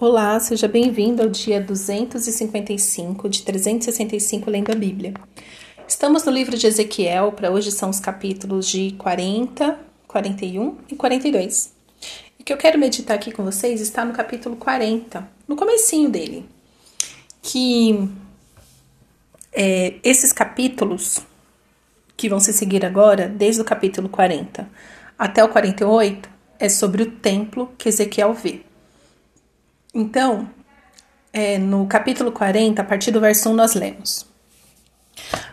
Olá, seja bem-vindo ao dia 255 de 365 lendo a Bíblia. Estamos no livro de Ezequiel, para hoje são os capítulos de 40, 41 e 42. O que eu quero meditar aqui com vocês está no capítulo 40, no comecinho dele, que é, esses capítulos que vão se seguir agora, desde o capítulo 40 até o 48, é sobre o templo que Ezequiel vê. Então, é, no capítulo 40, a partir do verso 1, nós lemos.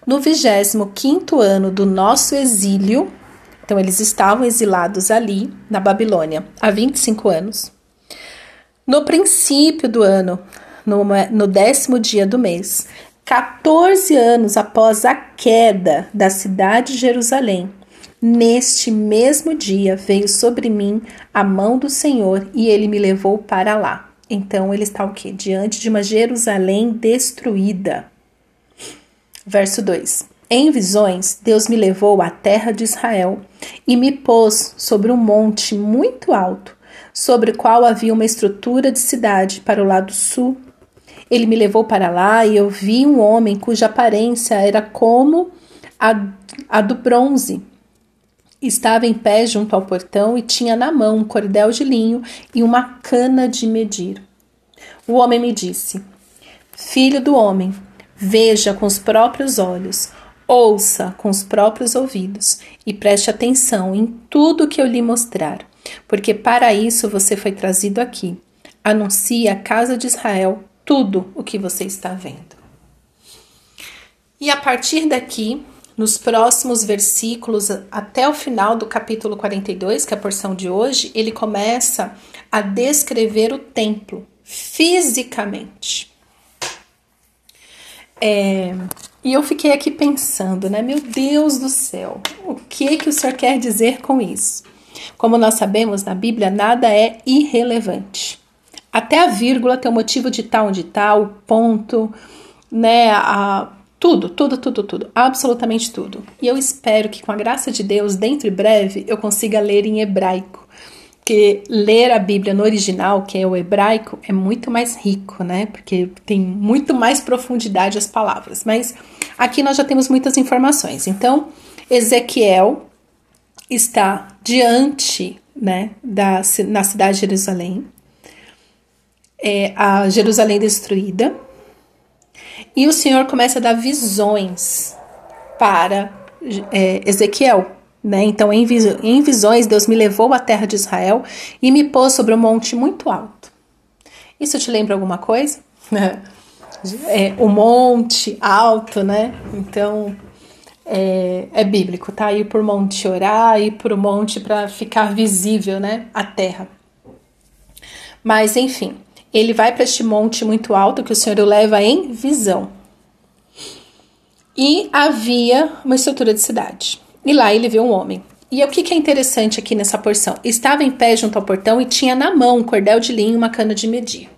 No 25 ano do nosso exílio, então eles estavam exilados ali, na Babilônia, há 25 anos. No princípio do ano, no, no décimo dia do mês, 14 anos após a queda da cidade de Jerusalém, neste mesmo dia veio sobre mim a mão do Senhor e ele me levou para lá então ele está o quê? Diante de uma Jerusalém destruída. Verso 2. Em visões, Deus me levou à terra de Israel e me pôs sobre um monte muito alto, sobre o qual havia uma estrutura de cidade para o lado sul. Ele me levou para lá e eu vi um homem cuja aparência era como a, a do bronze, Estava em pé junto ao portão e tinha na mão um cordel de linho e uma cana de medir. O homem me disse: Filho do homem, veja com os próprios olhos, ouça com os próprios ouvidos e preste atenção em tudo que eu lhe mostrar, porque para isso você foi trazido aqui. Anuncie à casa de Israel tudo o que você está vendo. E a partir daqui, nos próximos versículos, até o final do capítulo 42, que é a porção de hoje, ele começa a descrever o templo fisicamente. É, e eu fiquei aqui pensando, né? Meu Deus do céu, o que que o Senhor quer dizer com isso? Como nós sabemos na Bíblia, nada é irrelevante. Até a vírgula tem o um motivo de tal onde tal, o ponto, né? A, tudo, tudo, tudo, tudo, absolutamente tudo. E eu espero que com a graça de Deus, dentro de breve, eu consiga ler em hebraico. Porque ler a Bíblia no original, que é o hebraico, é muito mais rico, né? Porque tem muito mais profundidade as palavras. Mas aqui nós já temos muitas informações. Então, Ezequiel está diante, né, da, na cidade de Jerusalém, é a Jerusalém destruída e o Senhor começa a dar visões para é, Ezequiel. Né? Então, em, em visões, Deus me levou à terra de Israel e me pôs sobre um monte muito alto. Isso te lembra alguma coisa? é, o monte alto, né? Então, é, é, bíblico, tá? Ir por monte orar, ir por monte para ficar visível, né? A terra. Mas, enfim, ele vai para este monte muito alto que o Senhor o leva em visão. E havia uma estrutura de cidade. E lá ele viu um homem. E o que, que é interessante aqui nessa porção? Estava em pé junto ao portão e tinha na mão um cordel de linho e uma cana de medir.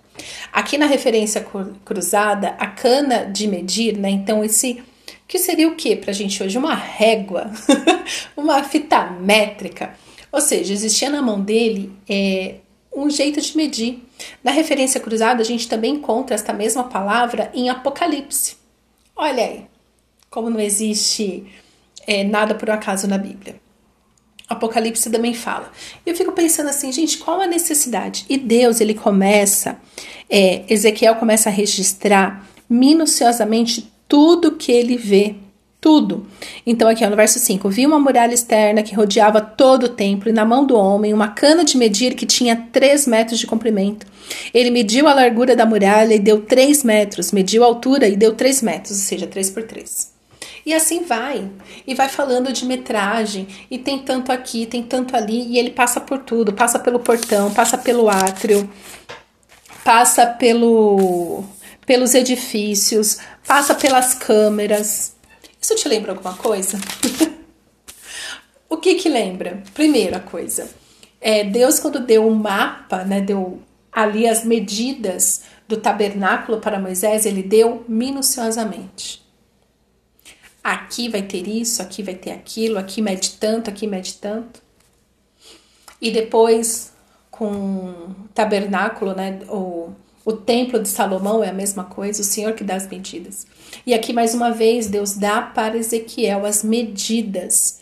Aqui na referência cruzada, a cana de medir, né? Então, esse que seria o que para a gente hoje? Uma régua, uma fita métrica. Ou seja, existia na mão dele é, um jeito de medir. Na referência cruzada, a gente também encontra esta mesma palavra em Apocalipse. Olha aí, como não existe é, nada por acaso na Bíblia. Apocalipse também fala. Eu fico pensando assim, gente, qual a necessidade? E Deus, ele começa, é, Ezequiel começa a registrar minuciosamente tudo que ele vê tudo. Então, aqui no verso 5: Vi uma muralha externa que rodeava todo o templo, e na mão do homem uma cana de medir que tinha 3 metros de comprimento. Ele mediu a largura da muralha e deu 3 metros, mediu a altura e deu 3 metros, ou seja, 3 por 3. E assim vai. E vai falando de metragem, e tem tanto aqui, tem tanto ali, e ele passa por tudo: passa pelo portão, passa pelo átrio, passa pelo, pelos edifícios, passa pelas câmeras isso te lembra alguma coisa? o que que lembra? Primeira coisa, é, Deus quando deu o um mapa, né, deu ali as medidas do tabernáculo para Moisés, ele deu minuciosamente. Aqui vai ter isso, aqui vai ter aquilo, aqui mede tanto, aqui mede tanto. E depois com o tabernáculo, né, ou O templo de Salomão é a mesma coisa, o Senhor que dá as medidas. E aqui mais uma vez Deus dá para Ezequiel as medidas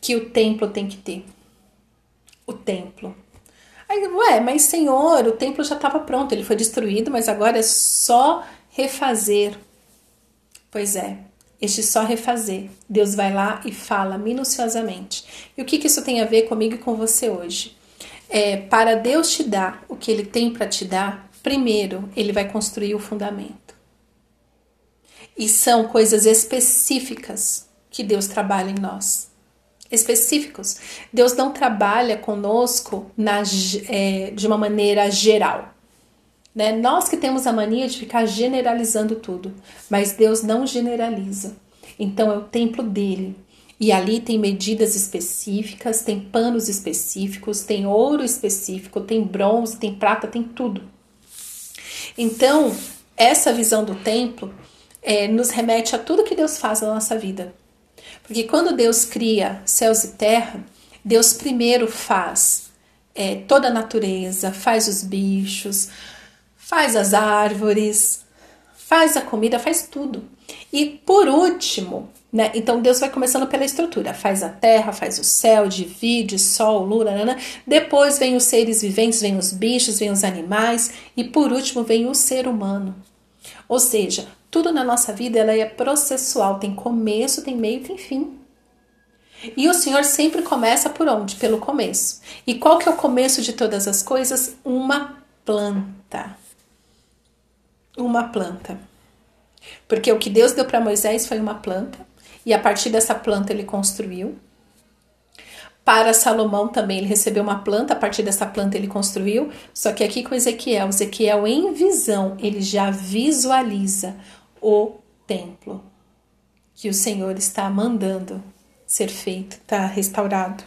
que o templo tem que ter. O templo. Aí, ué, mas Senhor, o templo já estava pronto, ele foi destruído, mas agora é só refazer. Pois é, este só refazer. Deus vai lá e fala minuciosamente. E o que, que isso tem a ver comigo e com você hoje? É, para Deus te dar o que Ele tem para te dar, primeiro Ele vai construir o fundamento. E são coisas específicas que Deus trabalha em nós. Específicos. Deus não trabalha conosco na, é, de uma maneira geral. Né? Nós que temos a mania de ficar generalizando tudo, mas Deus não generaliza. Então é o templo dele. E ali tem medidas específicas, tem panos específicos, tem ouro específico, tem bronze, tem prata, tem tudo. Então, essa visão do templo é, nos remete a tudo que Deus faz na nossa vida. Porque quando Deus cria céus e terra, Deus primeiro faz é, toda a natureza, faz os bichos, faz as árvores, faz a comida, faz tudo. E por último, né? Então Deus vai começando pela estrutura, faz a terra, faz o céu, divide sol, lua, nanana. depois vem os seres viventes, vem os bichos, vem os animais e por último vem o ser humano. Ou seja, tudo na nossa vida ela é processual, tem começo, tem meio, tem fim. E o Senhor sempre começa por onde? Pelo começo. E qual que é o começo de todas as coisas? Uma planta uma planta. Porque o que Deus deu para Moisés foi uma planta, e a partir dessa planta ele construiu. Para Salomão também ele recebeu uma planta, a partir dessa planta ele construiu. Só que aqui com Ezequiel, Ezequiel em visão, ele já visualiza o templo que o Senhor está mandando ser feito, está restaurado.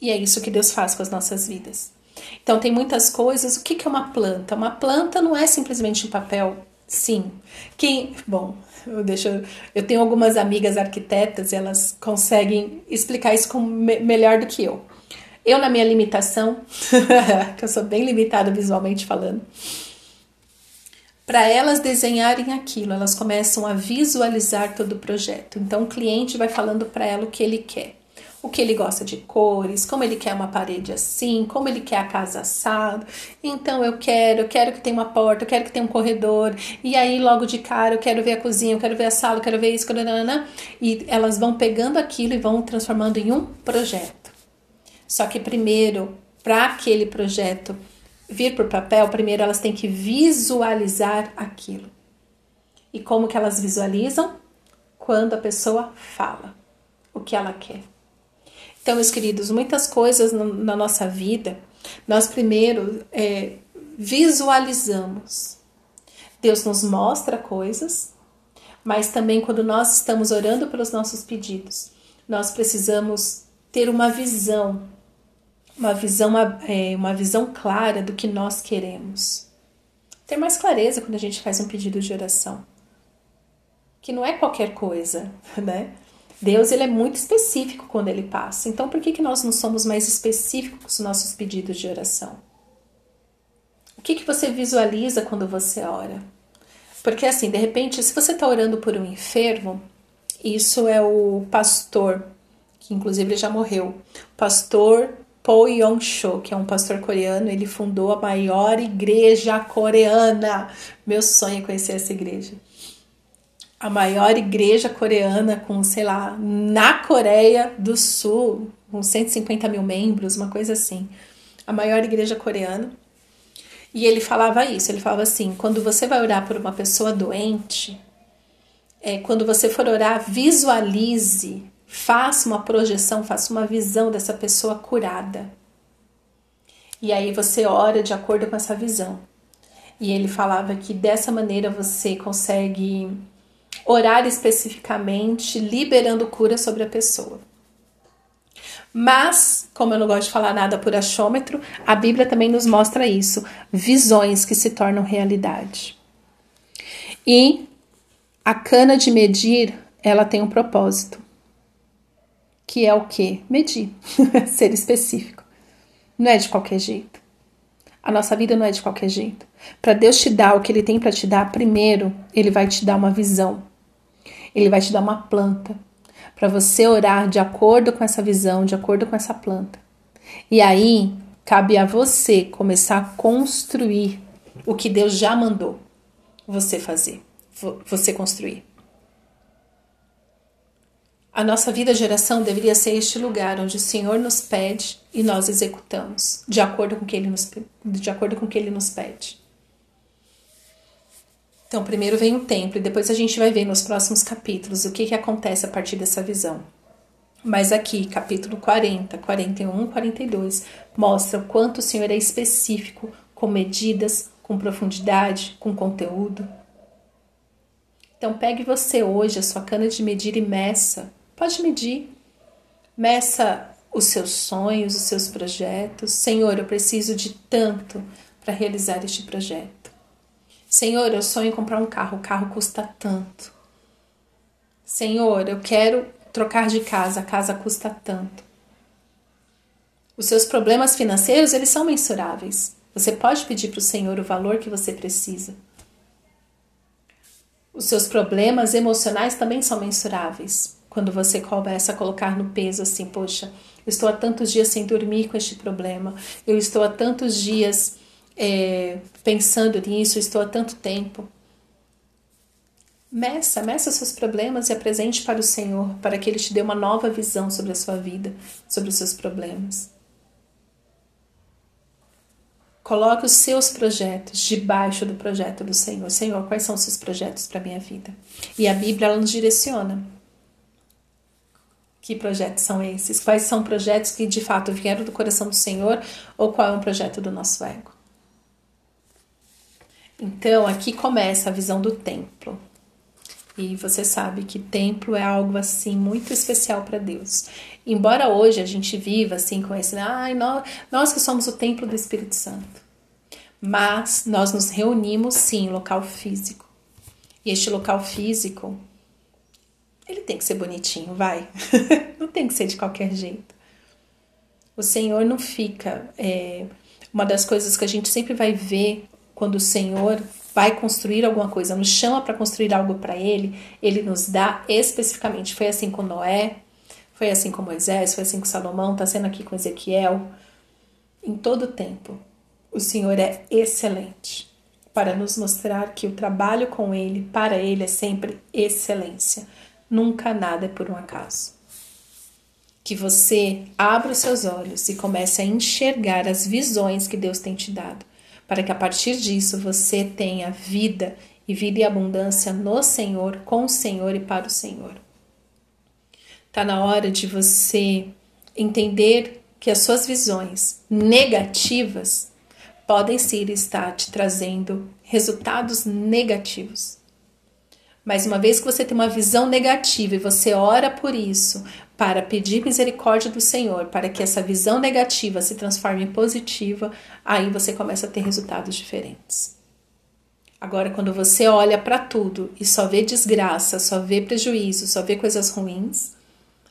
E é isso que Deus faz com as nossas vidas. Então, tem muitas coisas. O que é uma planta? Uma planta não é simplesmente um papel. Sim. Quem, bom, eu deixo, eu tenho algumas amigas arquitetas, elas conseguem explicar isso com, me, melhor do que eu. Eu, na minha limitação, que eu sou bem limitada visualmente falando, para elas desenharem aquilo, elas começam a visualizar todo o projeto. Então, o cliente vai falando para ela o que ele quer o que ele gosta de cores, como ele quer uma parede assim, como ele quer a casa assada. Então eu quero, eu quero que tenha uma porta, eu quero que tenha um corredor. E aí logo de cara eu quero ver a cozinha, eu quero ver a sala, eu quero ver isso, nanana. e elas vão pegando aquilo e vão transformando em um projeto. Só que primeiro, para aquele projeto vir o papel, primeiro elas têm que visualizar aquilo. E como que elas visualizam? Quando a pessoa fala o que ela quer. Então, meus queridos, muitas coisas na nossa vida, nós primeiro é, visualizamos. Deus nos mostra coisas, mas também quando nós estamos orando pelos nossos pedidos, nós precisamos ter uma visão, uma visão, é, uma visão clara do que nós queremos. Ter mais clareza quando a gente faz um pedido de oração. Que não é qualquer coisa, né? Deus ele é muito específico quando ele passa. Então, por que, que nós não somos mais específicos com os nossos pedidos de oração? O que, que você visualiza quando você ora? Porque, assim, de repente, se você está orando por um enfermo, isso é o pastor, que inclusive ele já morreu, pastor Po Yong-cho, que é um pastor coreano, ele fundou a maior igreja coreana. Meu sonho é conhecer essa igreja a maior igreja coreana com, sei lá, na Coreia do Sul, com 150 mil membros, uma coisa assim. A maior igreja coreana. E ele falava isso, ele falava assim, quando você vai orar por uma pessoa doente, é, quando você for orar, visualize, faça uma projeção, faça uma visão dessa pessoa curada. E aí você ora de acordo com essa visão. E ele falava que dessa maneira você consegue orar especificamente, liberando cura sobre a pessoa. Mas, como eu não gosto de falar nada por achômetro, a Bíblia também nos mostra isso: visões que se tornam realidade. E a cana de medir, ela tem um propósito, que é o que? Medir, ser específico. Não é de qualquer jeito. A nossa vida não é de qualquer jeito. Para Deus te dar o que Ele tem para te dar, primeiro, Ele vai te dar uma visão. Ele vai te dar uma planta para você orar de acordo com essa visão, de acordo com essa planta. E aí, cabe a você começar a construir o que Deus já mandou você fazer, você construir. A nossa vida de oração deveria ser este lugar onde o Senhor nos pede e nós executamos, de acordo com que ele nos, de acordo com o que ele nos pede. Então, primeiro vem o templo e depois a gente vai ver nos próximos capítulos o que, que acontece a partir dessa visão. Mas aqui, capítulo 40, 41, 42, mostra o quanto o Senhor é específico, com medidas, com profundidade, com conteúdo. Então, pegue você hoje a sua cana de medir e meça Pode medir. Meça os seus sonhos, os seus projetos. Senhor, eu preciso de tanto para realizar este projeto. Senhor, eu sonho em comprar um carro, o carro custa tanto. Senhor, eu quero trocar de casa, a casa custa tanto. Os seus problemas financeiros, eles são mensuráveis. Você pode pedir para o Senhor o valor que você precisa. Os seus problemas emocionais também são mensuráveis. Quando você começa a colocar no peso assim, poxa, eu estou há tantos dias sem dormir com este problema, eu estou há tantos dias é, pensando nisso, estou há tanto tempo. Meça, meça seus problemas e apresente para o Senhor, para que Ele te dê uma nova visão sobre a sua vida, sobre os seus problemas. Coloque os seus projetos debaixo do projeto do Senhor. Senhor, quais são os seus projetos para a minha vida? E a Bíblia ela nos direciona. Que projetos são esses? Quais são projetos que de fato vieram do coração do Senhor ou qual é um projeto do nosso ego? Então, aqui começa a visão do templo. E você sabe que templo é algo assim muito especial para Deus. Embora hoje a gente viva assim com esse, ai, nós, nós que somos o templo do Espírito Santo. Mas nós nos reunimos sim em local físico. E este local físico ele tem que ser bonitinho, vai. não tem que ser de qualquer jeito. O Senhor não fica. É, uma das coisas que a gente sempre vai ver quando o Senhor vai construir alguma coisa, nos chama para construir algo para Ele, Ele nos dá especificamente. Foi assim com Noé, foi assim com Moisés, foi assim com Salomão, está sendo aqui com Ezequiel. Em todo tempo, o Senhor é excelente para nos mostrar que o trabalho com Ele, para Ele, é sempre excelência. Nunca nada é por um acaso. Que você abra os seus olhos e comece a enxergar as visões que Deus tem te dado, para que a partir disso você tenha vida e vida e abundância no Senhor, com o Senhor e para o Senhor. Está na hora de você entender que as suas visões negativas podem sim estar te trazendo resultados negativos. Mas uma vez que você tem uma visão negativa e você ora por isso, para pedir misericórdia do Senhor, para que essa visão negativa se transforme em positiva, aí você começa a ter resultados diferentes. Agora, quando você olha para tudo e só vê desgraça, só vê prejuízo, só vê coisas ruins,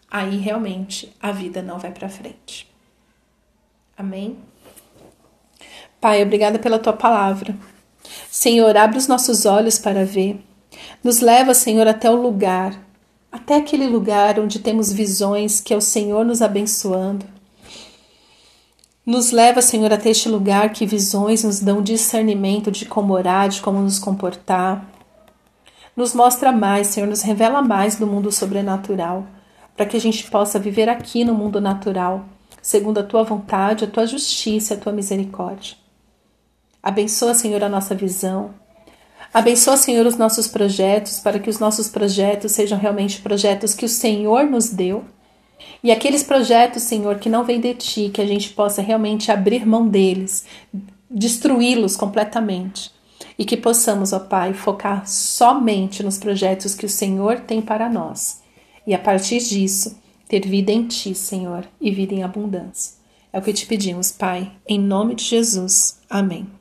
aí realmente a vida não vai para frente. Amém? Pai, obrigada pela tua palavra. Senhor, abre os nossos olhos para ver nos leva, Senhor, até o lugar, até aquele lugar onde temos visões que é o Senhor nos abençoando. Nos leva, Senhor, até este lugar que visões nos dão discernimento de como orar, de como nos comportar. Nos mostra mais, Senhor, nos revela mais do mundo sobrenatural, para que a gente possa viver aqui no mundo natural, segundo a tua vontade, a tua justiça, a tua misericórdia. Abençoa, Senhor, a nossa visão, Abençoa, Senhor, os nossos projetos, para que os nossos projetos sejam realmente projetos que o Senhor nos deu. E aqueles projetos, Senhor, que não vêm de ti, que a gente possa realmente abrir mão deles, destruí-los completamente. E que possamos, ó Pai, focar somente nos projetos que o Senhor tem para nós. E a partir disso, ter vida em ti, Senhor, e vida em abundância. É o que te pedimos, Pai, em nome de Jesus. Amém.